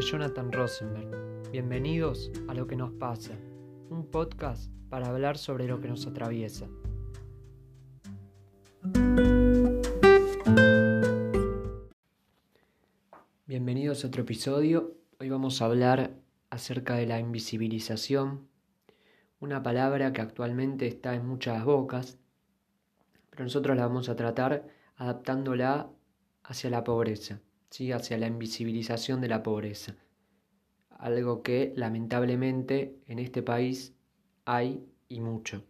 Jonathan Rosenberg. Bienvenidos a Lo que nos pasa, un podcast para hablar sobre lo que nos atraviesa. Bienvenidos a otro episodio. Hoy vamos a hablar acerca de la invisibilización, una palabra que actualmente está en muchas bocas, pero nosotros la vamos a tratar adaptándola hacia la pobreza hacia la invisibilización de la pobreza. Algo que lamentablemente en este país hay y mucho.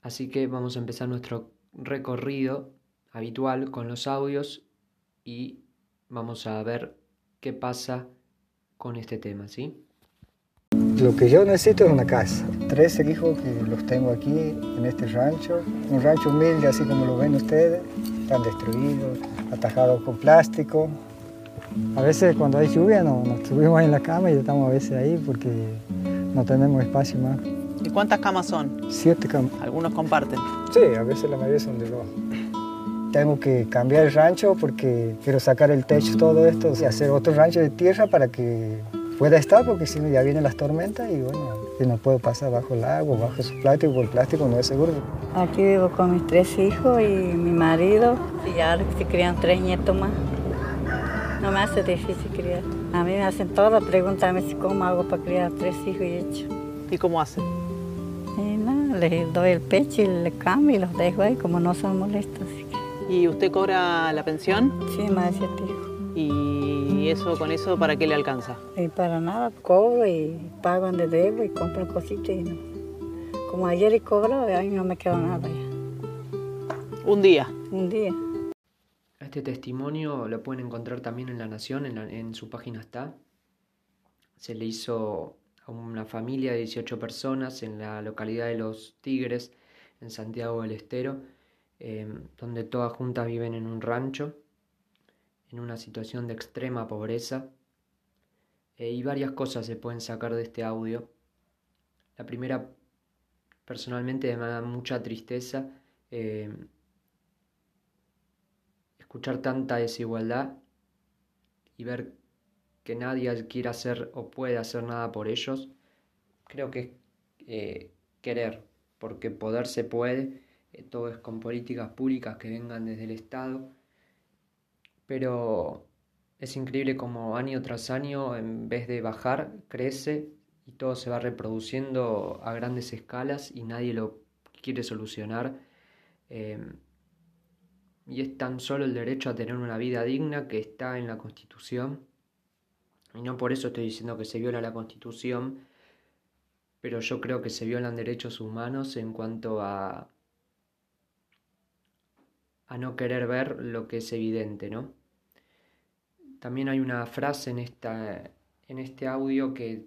Así que vamos a empezar nuestro recorrido habitual con los audios y vamos a ver qué pasa con este tema, ¿sí? Lo que yo necesito es una casa. Tres hijos que los tengo aquí en este rancho. Un rancho humilde, así como lo ven ustedes. Están destruidos, atajado con plástico. A veces cuando hay lluvia nos subimos en la cama y estamos a veces ahí porque no tenemos espacio más. ¿Y cuántas camas son? Siete camas. ¿Algunos comparten? Sí, a veces la mayoría son de dos. Tengo que cambiar el rancho porque quiero sacar el techo, todo esto, y hacer otro rancho de tierra para que pueda estar, porque si no ya vienen las tormentas y bueno, yo no puedo pasar bajo el agua, bajo su plástico, porque el plástico no es seguro. Aquí vivo con mis tres hijos y mi marido, y ahora se crían tres nietos más. No me hace difícil criar. A mí me hacen todas, pregúntame si cómo hago para criar tres hijos y hecho. ¿Y cómo hacen? Y nada, les doy el pecho y le cambio y los dejo ahí como no son molestos. ¿Y usted cobra la pensión? Sí, más de siete. ¿Y eso con eso para qué le alcanza? Y para nada, cobro y pago donde debo y compro cositas y no. Como ayer y cobro, ahí no me quedó nada ya. Un día. Un día. Este testimonio lo pueden encontrar también en La Nación, en, en su página está. Se le hizo a una familia de 18 personas en la localidad de Los Tigres, en Santiago del Estero, eh, donde todas juntas viven en un rancho en una situación de extrema pobreza. Eh, y varias cosas se pueden sacar de este audio. La primera, personalmente, me da mucha tristeza eh, escuchar tanta desigualdad y ver que nadie quiere hacer o puede hacer nada por ellos. Creo que es eh, querer, porque poder se puede, todo es con políticas públicas que vengan desde el Estado pero es increíble como año tras año, en vez de bajar, crece y todo se va reproduciendo a grandes escalas y nadie lo quiere solucionar. Em, y es tan solo el derecho a tener una vida digna que está en la Constitución. Y no por eso estoy diciendo que se viola la Constitución, pero yo creo que se violan derechos humanos en cuanto a, a no querer ver lo que es evidente, ¿no? También hay una frase en, esta, en este audio que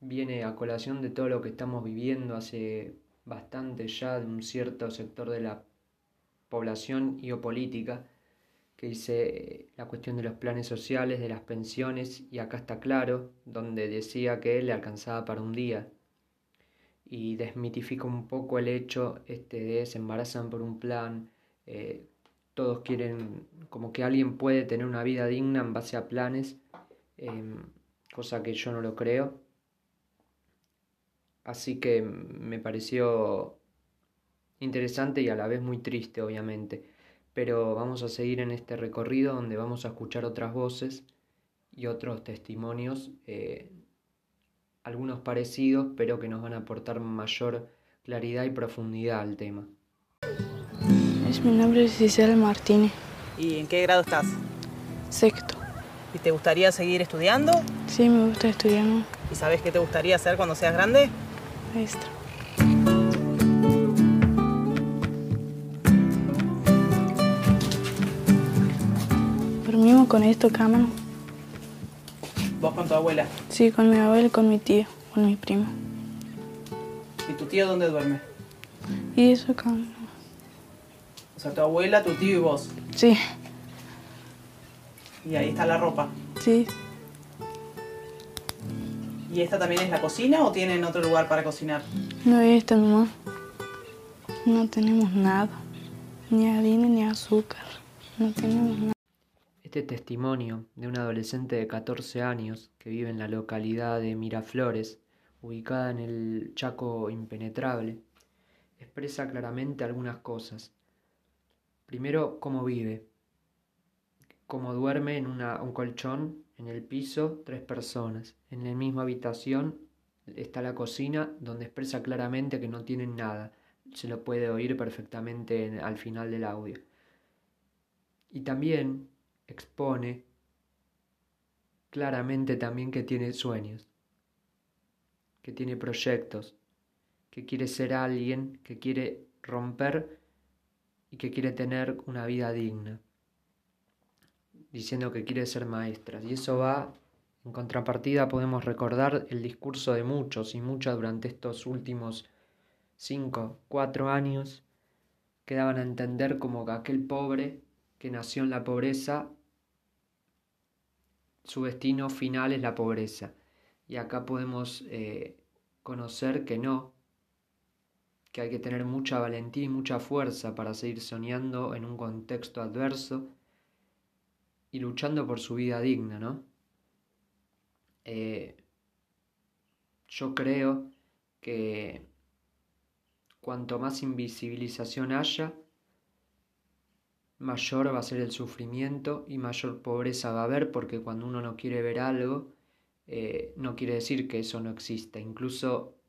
viene a colación de todo lo que estamos viviendo hace bastante ya de un cierto sector de la población y o política, que dice la cuestión de los planes sociales, de las pensiones, y acá está claro, donde decía que le alcanzaba para un día. Y desmitifica un poco el hecho este de se embarazan por un plan, eh, todos quieren, como que alguien puede tener una vida digna en base a planes, em, cosa que yo no lo creo. Así que me pareció interesante y a la vez muy triste, obviamente. Pero vamos a seguir en este recorrido donde vamos a escuchar otras voces y otros testimonios, eh, algunos parecidos, pero que nos van a aportar mayor claridad y profundidad al tema. Mi nombre es Gisela Martínez. ¿Y en qué grado estás? Sexto. ¿Y te gustaría seguir estudiando? Sí, me gusta estudiar. ¿Y sabes qué te gustaría hacer cuando seas grande? Maestra. Dormimos con esto, cámara. ¿Vos con tu abuela? Sí, con mi abuela y con mi tío, con mi primo. ¿Y tu tío dónde duerme? Y eso, cámara. O sea, tu abuela, tu tío y vos. Sí. Y ahí está la ropa. Sí. ¿Y esta también es la cocina o tienen otro lugar para cocinar? No, esta nomás. No tenemos nada. Ni harina ni azúcar. No tenemos nada. Este testimonio de un adolescente de 14 años que vive en la localidad de Miraflores, ubicada en el Chaco impenetrable, expresa claramente algunas cosas. Primero, cómo vive, cómo duerme en un colchón, en el piso, tres personas. En la misma habitación está la cocina, donde expresa claramente que no tienen nada. Se lo puede oír perfectamente al final del audio. Y también expone claramente también que tiene sueños, que tiene proyectos, que quiere ser alguien, que quiere romper y que quiere tener una vida digna, diciendo que quiere ser maestra. Y eso va, en contrapartida podemos recordar el discurso de muchos y muchas durante estos últimos cinco, cuatro años, que daban a entender como que aquel pobre que nació en la pobreza su destino final es la pobreza. Y acá podemos eh, conocer que no, que hay que tener mucha valentía y mucha fuerza para seguir soñando en un contexto adverso y luchando por su vida digna, ¿no? Eh, yo creo que cuanto más invisibilización haya, mayor va a ser el sufrimiento y mayor pobreza va a haber porque cuando uno no quiere ver algo, eh, no quiere decir que eso no exista. Incluso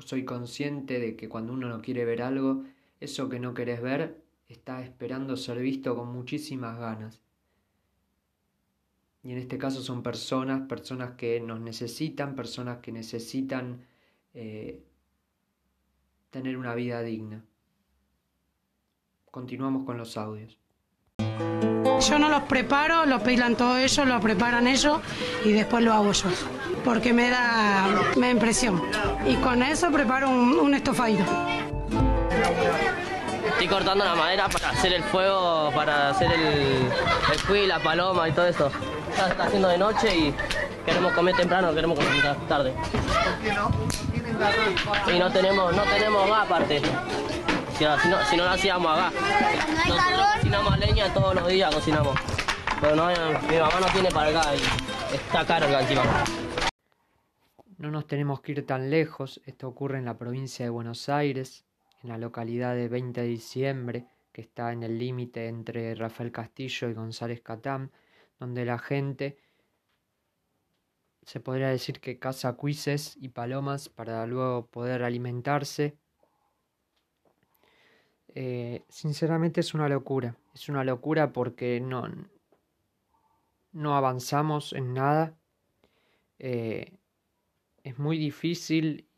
soy consciente de que cuando uno no quiere ver algo, eso que no querés ver está esperando ser visto con muchísimas ganas. Y en este caso son personas, personas que nos necesitan, personas que necesitan eh, tener una vida digna. Continuamos con los audios. Yo no los preparo, los pilan todos ellos, lo preparan ellos y después lo hago yo. Porque me da, me impresión. Y con eso preparo un, un estofadito. Estoy cortando la madera para hacer el fuego, para hacer el, el la paloma y todo eso. Ya está haciendo de noche y queremos comer temprano, queremos comer tarde. ¿Por qué no? Y no tenemos, no tenemos más aparte. Si, no, si no lo hacíamos acá. Nosotros cocinamos leña todos los días, cocinamos. Pero no, mi mamá no tiene para acá y está caro encima. No nos tenemos que ir tan lejos, esto ocurre en la provincia de Buenos Aires, en la localidad de 20 de diciembre, que está en el límite entre Rafael Castillo y González Catán, donde la gente se podría decir que caza cuises y palomas para luego poder alimentarse eh, sinceramente es una locura. Es una locura porque no, no avanzamos en nada. Eh, es muy difícil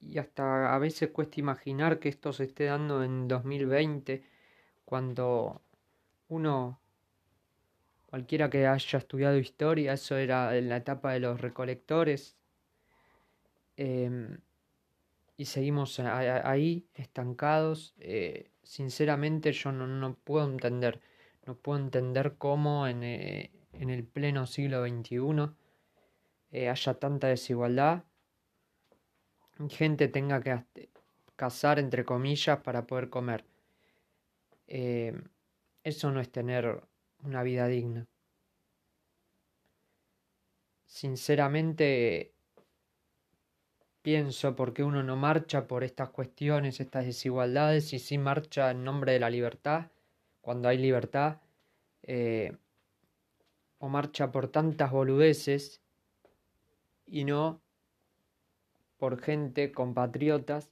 y hasta a veces cuesta imaginar que esto se esté dando en 2020 cuando uno cualquiera que haya estudiado historia eso era en la etapa de los recolectores em, y seguimos ahí estancados eh, sinceramente yo no, puedo entender, no puedo entender cómo en, eh, el pleno siglo XXI eh, haya tanta desigualdad, gente tenga que cazar entre comillas para poder comer. Eh, eso no es tener una vida digna. Sinceramente, pienso por qué uno no marcha por estas cuestiones, estas desigualdades, y sí marcha en nombre de la libertad, cuando hay libertad, eh, o marcha por tantas boludeces y no por gente, compatriotas,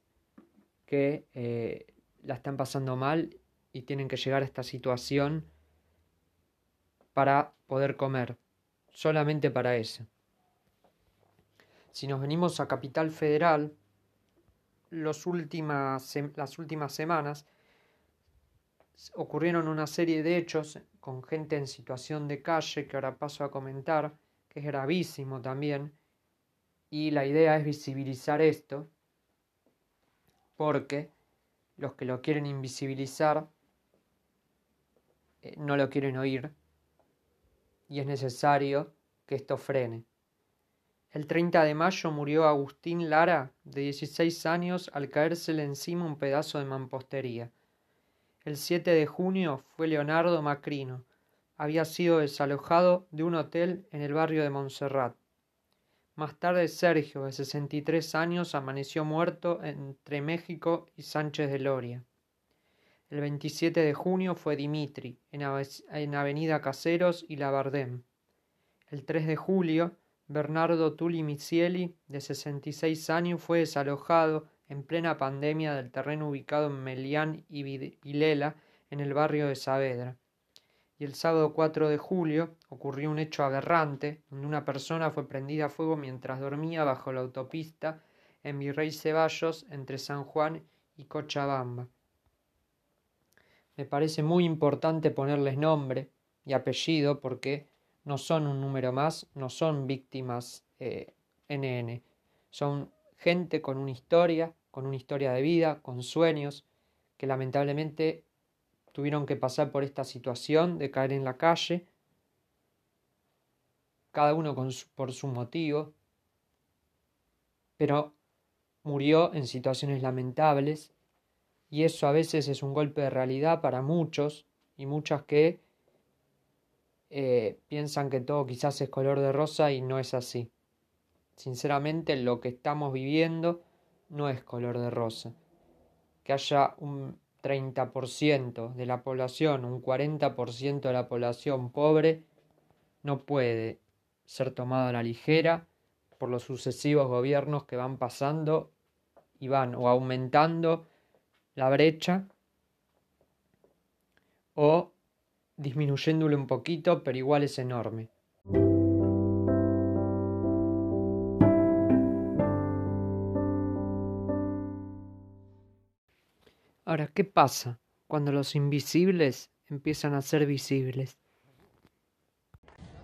que eh, la están pasando mal y tienen que llegar a esta situación para poder comer, solamente para eso. Si nos venimos a Capital Federal, las últimas semanas ocurrieron una serie de hechos con gente en situación de calle que ahora paso a comentar, que es gravísimo también, y la idea es visibilizar esto, porque los que lo quieren invisibilizar eh, no lo quieren oír, y es necesario que esto frene. El 30 de mayo murió Agustín Lara, de 16 años, al caérsele encima un pedazo de mampostería. El 7 de junio fue Leonardo Macrino, había sido desalojado de un hotel en el barrio de Montserrat. Más tarde Sergio, de 63 años, amaneció muerto entre México y Sánchez de Loria. El 27 de junio fue Dimitri, en, Avenida Caseros y Labardem. El 3 de julio, Bernardo Tulli Micieli, de 66 años, fue desalojado en plena pandemia del terreno ubicado en Melián y Vilela, en el barrio de Saavedra. Y el sábado 4 de julio ocurrió un hecho aberrante, donde una persona fue prendida a fuego mientras dormía bajo la autopista en Virrey Ceballos entre San Juan y Cochabamba. Me parece muy importante ponerles nombre y apellido porque no son un número más, no son víctimas NN, eh, son gente con una historia, con una historia de vida, con sueños, que lamentablemente tuvieron que pasar por esta situación de caer en la calle, cada uno por su motivo, pero murió en situaciones lamentables y eso a veces es un golpe de realidad para muchos y muchas que eh, piensan que todo quizás es color de rosa y no es así. Sinceramente lo que estamos viviendo no es color de rosa. Que haya un 30% de la población, un 40% de la población pobre, no puede ser tomado a la ligera por los sucesivos gobiernos que van pasando y van o aumentando la brecha o disminuyéndole un poquito, pero igual es enorme. Ahora, ¿qué pasa cuando los invisibles empiezan a ser visibles?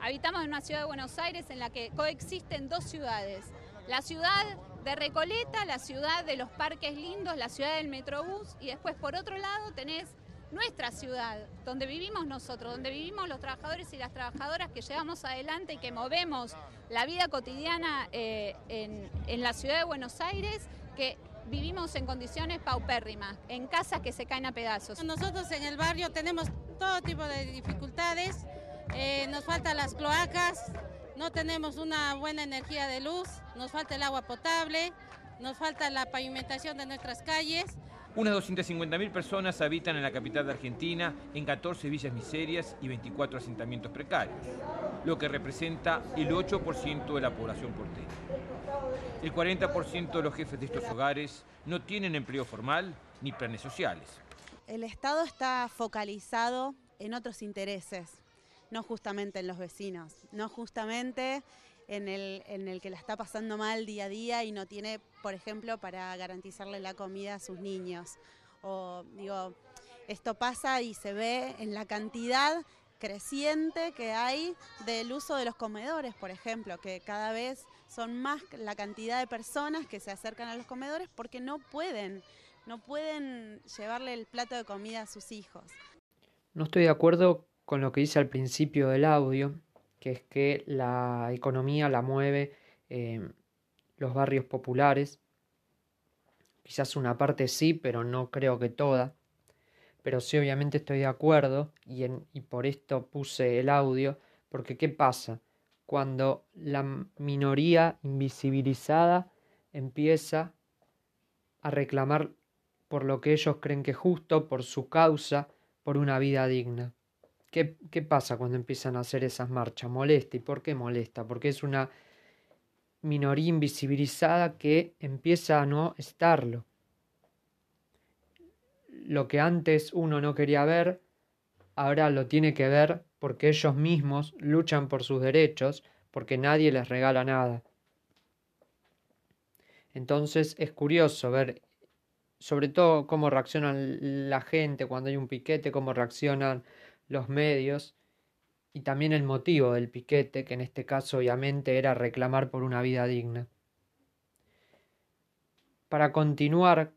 Habitamos en una ciudad de Buenos Aires en la que coexisten dos ciudades. La ciudad de Recoleta, la ciudad de los parques lindos, la ciudad del Metrobús y después por otro lado tenés nuestra ciudad, donde vivimos nosotros, donde vivimos los trabajadores y las trabajadoras que llevamos adelante y que movemos la vida cotidiana eh, en, en la ciudad de Buenos Aires, que vivimos en condiciones paupérrimas, en casas que se caen a pedazos. Nosotros en el barrio tenemos todo tipo de dificultades, eh, nos faltan las cloacas, no tenemos una buena energía de luz, nos falta el agua potable, nos falta la pavimentación de nuestras calles. Unas 250.000 personas habitan en la capital de Argentina, en 14 villas miserias y 24 asentamientos precarios, lo que representa el 8% de la población porteña. El 40% de los jefes de estos hogares no tienen empleo formal ni planes sociales. El Estado está focalizado en otros intereses, no justamente en los vecinos, no justamente en el, que la está pasando mal día a día y no tiene, por ejemplo, para garantizarle la comida a sus niños. O digo, esto pasa y se ve en la cantidad creciente que hay del uso de los comedores, por ejemplo, que cada vez son más la cantidad de personas que se acercan a los comedores porque no pueden, no pueden llevarle el plato de comida a sus hijos. No estoy de acuerdo con lo que dice al principio del audio, que es que la economía la mueve eh, los barrios populares. Quizás una parte sí, pero no creo que toda. Pero sí, obviamente estoy de acuerdo y, y por esto puse el audio, porque ¿qué pasa? Cuando la minoría invisibilizada empieza a reclamar por lo que ellos creen que es justo, por su causa, por una vida digna. ¿Qué, pasa cuando empiezan a hacer esas marchas? Molesta. ¿Y por qué molesta? Porque es una minoría invisibilizada que empieza a no estarlo. Lo que antes uno no quería ver, ahora lo tiene que ver porque ellos mismos luchan por sus derechos, porque nadie les regala nada. Entonces es curioso ver sobre todo cómo reaccionan la gente cuando hay un piquete, cómo reaccionan los medios y también el motivo del piquete, que en este caso obviamente era reclamar por una vida digna. Para continuar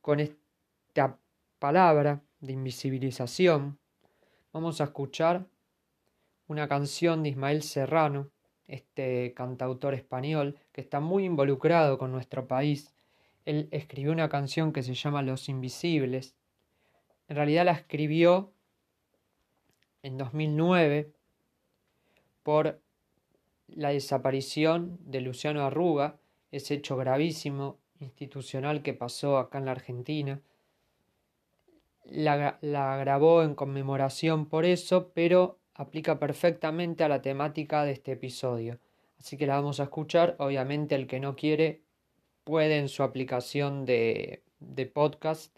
con esta palabra de invisibilización, vamos a escuchar una canción de Ismael Serrano, este cantautor español que está muy involucrado con nuestro país. Él escribió una canción que se llama Los Invisibles. En realidad la escribió en 2009 por la desaparición de Luciano Arruga, ese hecho gravísimo institucional que pasó acá en la Argentina. La, grabó en conmemoración por eso, pero aplica perfectamente a la temática de este episodio. Así que la vamos a escuchar. Obviamente el que no quiere puede en su aplicación de, de podcast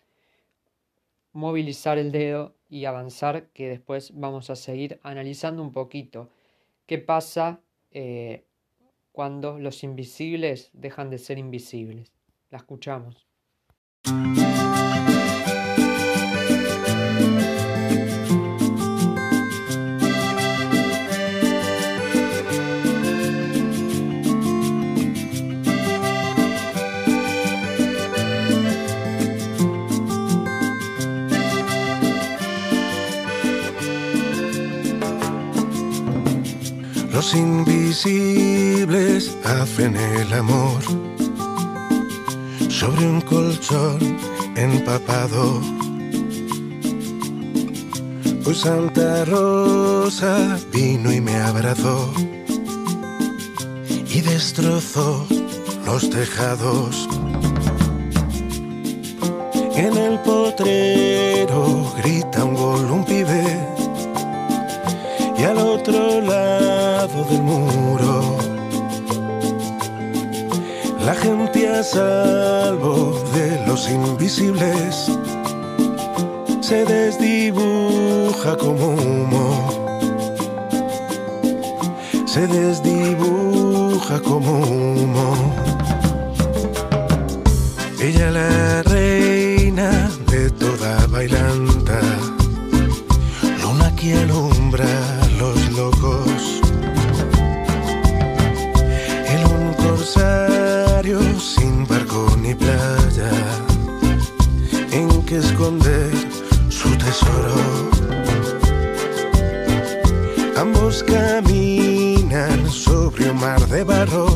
movilizar el dedo y avanzar que después vamos a seguir analizando un poquito qué pasa eh, cuando los invisibles dejan de ser invisibles. La escuchamos. Invisibles hacen el amor sobre un colchón empapado. Pues Santa Rosa vino y me abrazó y destrozó los tejados. En el potrero grita un y al otro lado del muro. La gente a salvo de los invisibles se desdibuja como humo. Se desdibuja como humo. Ella la reina de toda bailanta luna que alumbra sin barco ni playa, en que esconder su tesoro. Ambos caminan sobre un mar de barro.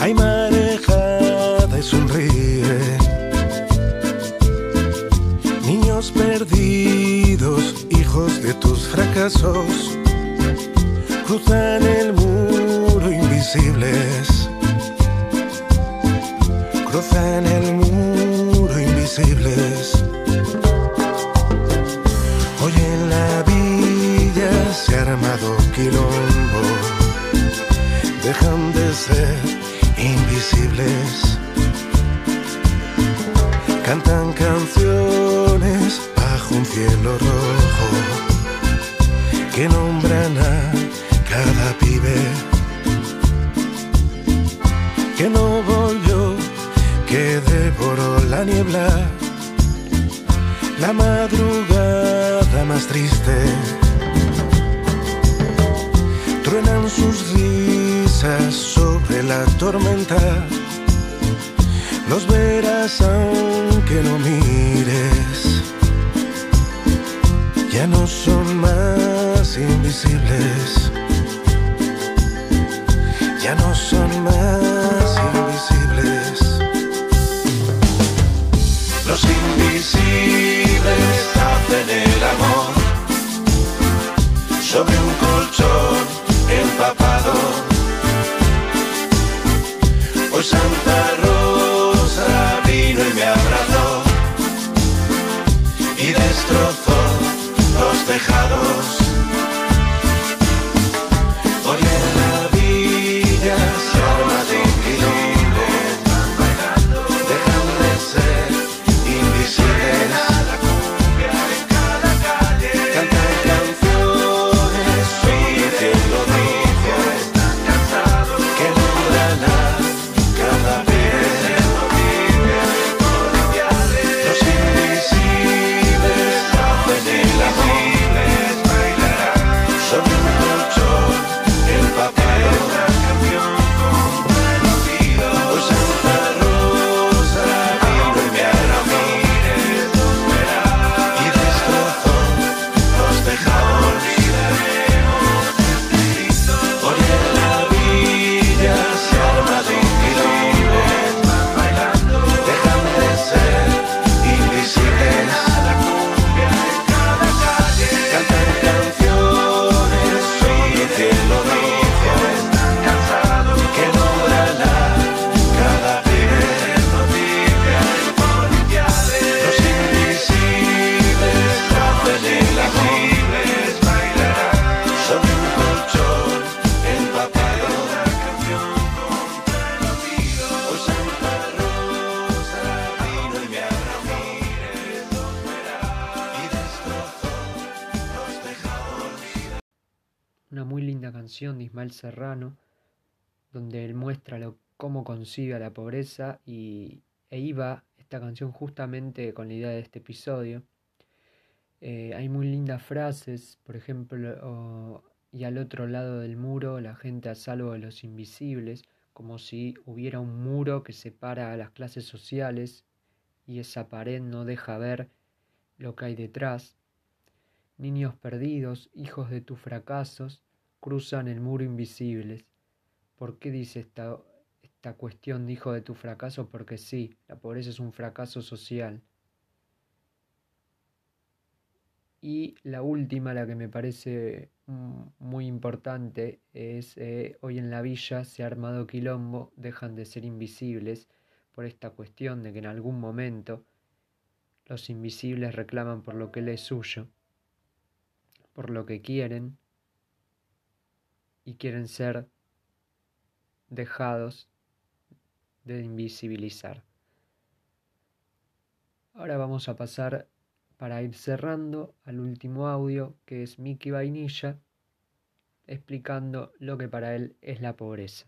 Hay marejada y sonríe. Niños perdidos, hijos de tus fracasos, cruzan el muro invisibles. Cruzan el muro invisibles. Sobre la tormenta los verás aunque no mires. Ya no son más invisibles. Ya no son más invisibles. Los invisibles hacen el amor sobre un colchón los Serrano, donde él muestra lo, cómo concibe a la pobreza y, e iba esta canción justamente con la idea de este episodio. Eh, hay muy lindas frases, por ejemplo, y al otro lado del muro la gente a salvo de los invisibles, como si hubiera un muro que separa a las clases sociales y esa pared no deja ver lo que hay detrás. Niños perdidos, hijos de tus fracasos, cruzan el muro invisibles. ¿Por qué dice esta, esta cuestión de hijo de tu fracaso? Porque sí, la pobreza es un fracaso social. Y la última, la que me parece mm, muy importante, es eh, hoy en la villa se ha armado quilombo, dejan de ser invisibles por esta cuestión de que en algún momento los invisibles reclaman por lo que les es suyo, por lo que quieren y quieren ser dejados de invisibilizar. Ahora vamos a pasar para ir cerrando al último audio que es Mickey Vainilla explicando lo que para él es la pobreza.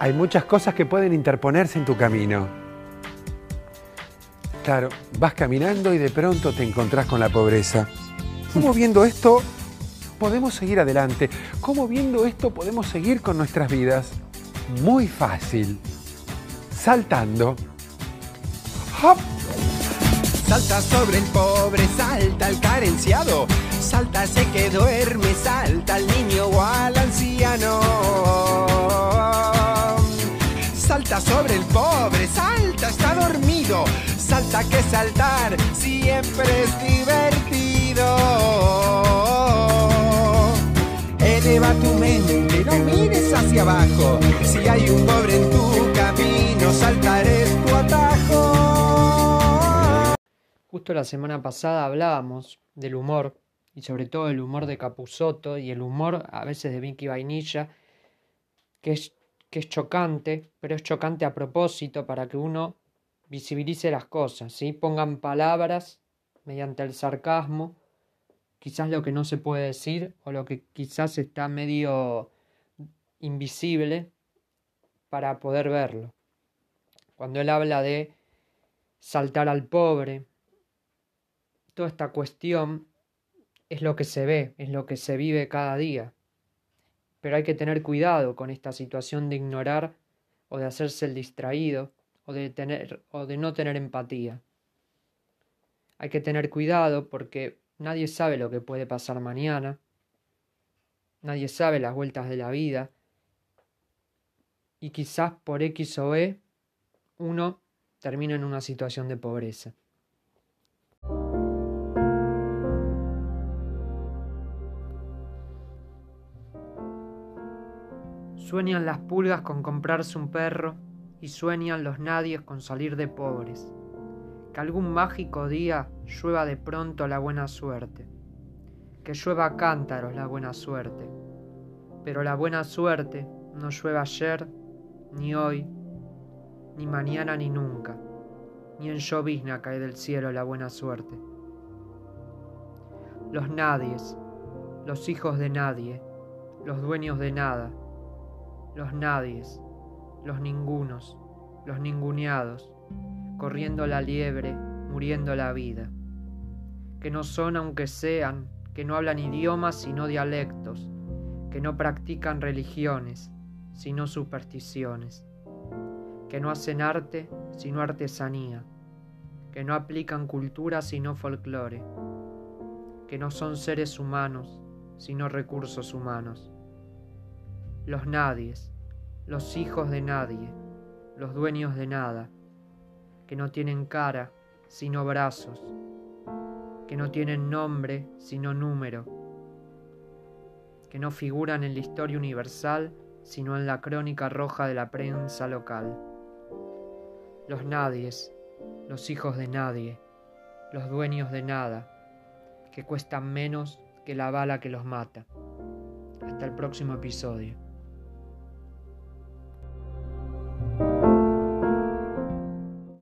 Hay muchas cosas que pueden interponerse en tu camino. Claro, vas caminando y de pronto te encontrás con la pobreza. ¿Cómo viendo esto podemos seguir adelante? ¿Cómo viendo esto podemos seguir con nuestras vidas? Muy fácil. Saltando. ¡Hop! Salta sobre el pobre, salta el carenciado, salta ese que duerme, salta al niño o al anciano. Salta sobre el pobre, salta, está dormido, salta que saltar siempre es hacia abajo, si hay un pobre en tu camino, saltaré tu atajo. Justo la semana pasada hablábamos del humor y sobre todo el humor de Capusoto y el humor a veces de Vicky Vainilla, que es, que es chocante, pero es chocante a propósito para que uno visibilice las cosas, ¿sí? pongan palabras mediante el sarcasmo, quizás lo que no se puede decir o lo que quizás está medio invisible para poder verlo. Cuando él habla de saltar al pobre, toda esta cuestión es lo que se ve, es lo que se vive cada día. Pero hay que tener cuidado con esta situación de ignorar o de hacerse el distraído o de, tener, o de no tener empatía. Hay que tener cuidado porque nadie sabe lo que puede pasar mañana, nadie sabe las vueltas de la vida y quizás por X o E uno termina en una situación de pobreza. Sueñan las pulgas con comprarse un perro y sueñan los nadies con salir de pobres. Que algún mágico día llueva de pronto la buena suerte. Que llueva cántaros la buena suerte. Pero la buena suerte no llueve ayer, ni hoy, ni mañana, ni nunca. Ni en llovizna cae del cielo la buena suerte. Los nadies, los hijos de nadie, los dueños de nada, los nadies, los ningunos, los ninguneados, corriendo la liebre, muriendo la vida, que no son aunque sean, que no hablan idiomas sino dialectos, que no practican religiones, sino supersticiones, que no hacen arte sino artesanía, que no aplican cultura sino folclore, que no son seres humanos sino recursos humanos. Los nadies, los hijos de nadie, los dueños de nada, que no tienen cara sino brazos, que no tienen nombre sino número, que no figuran en la historia universal sino en la crónica roja de la prensa local. Los nadies, los hijos de nadie, los dueños de nada, que cuestan menos que la bala que los mata. Hasta el próximo episodio.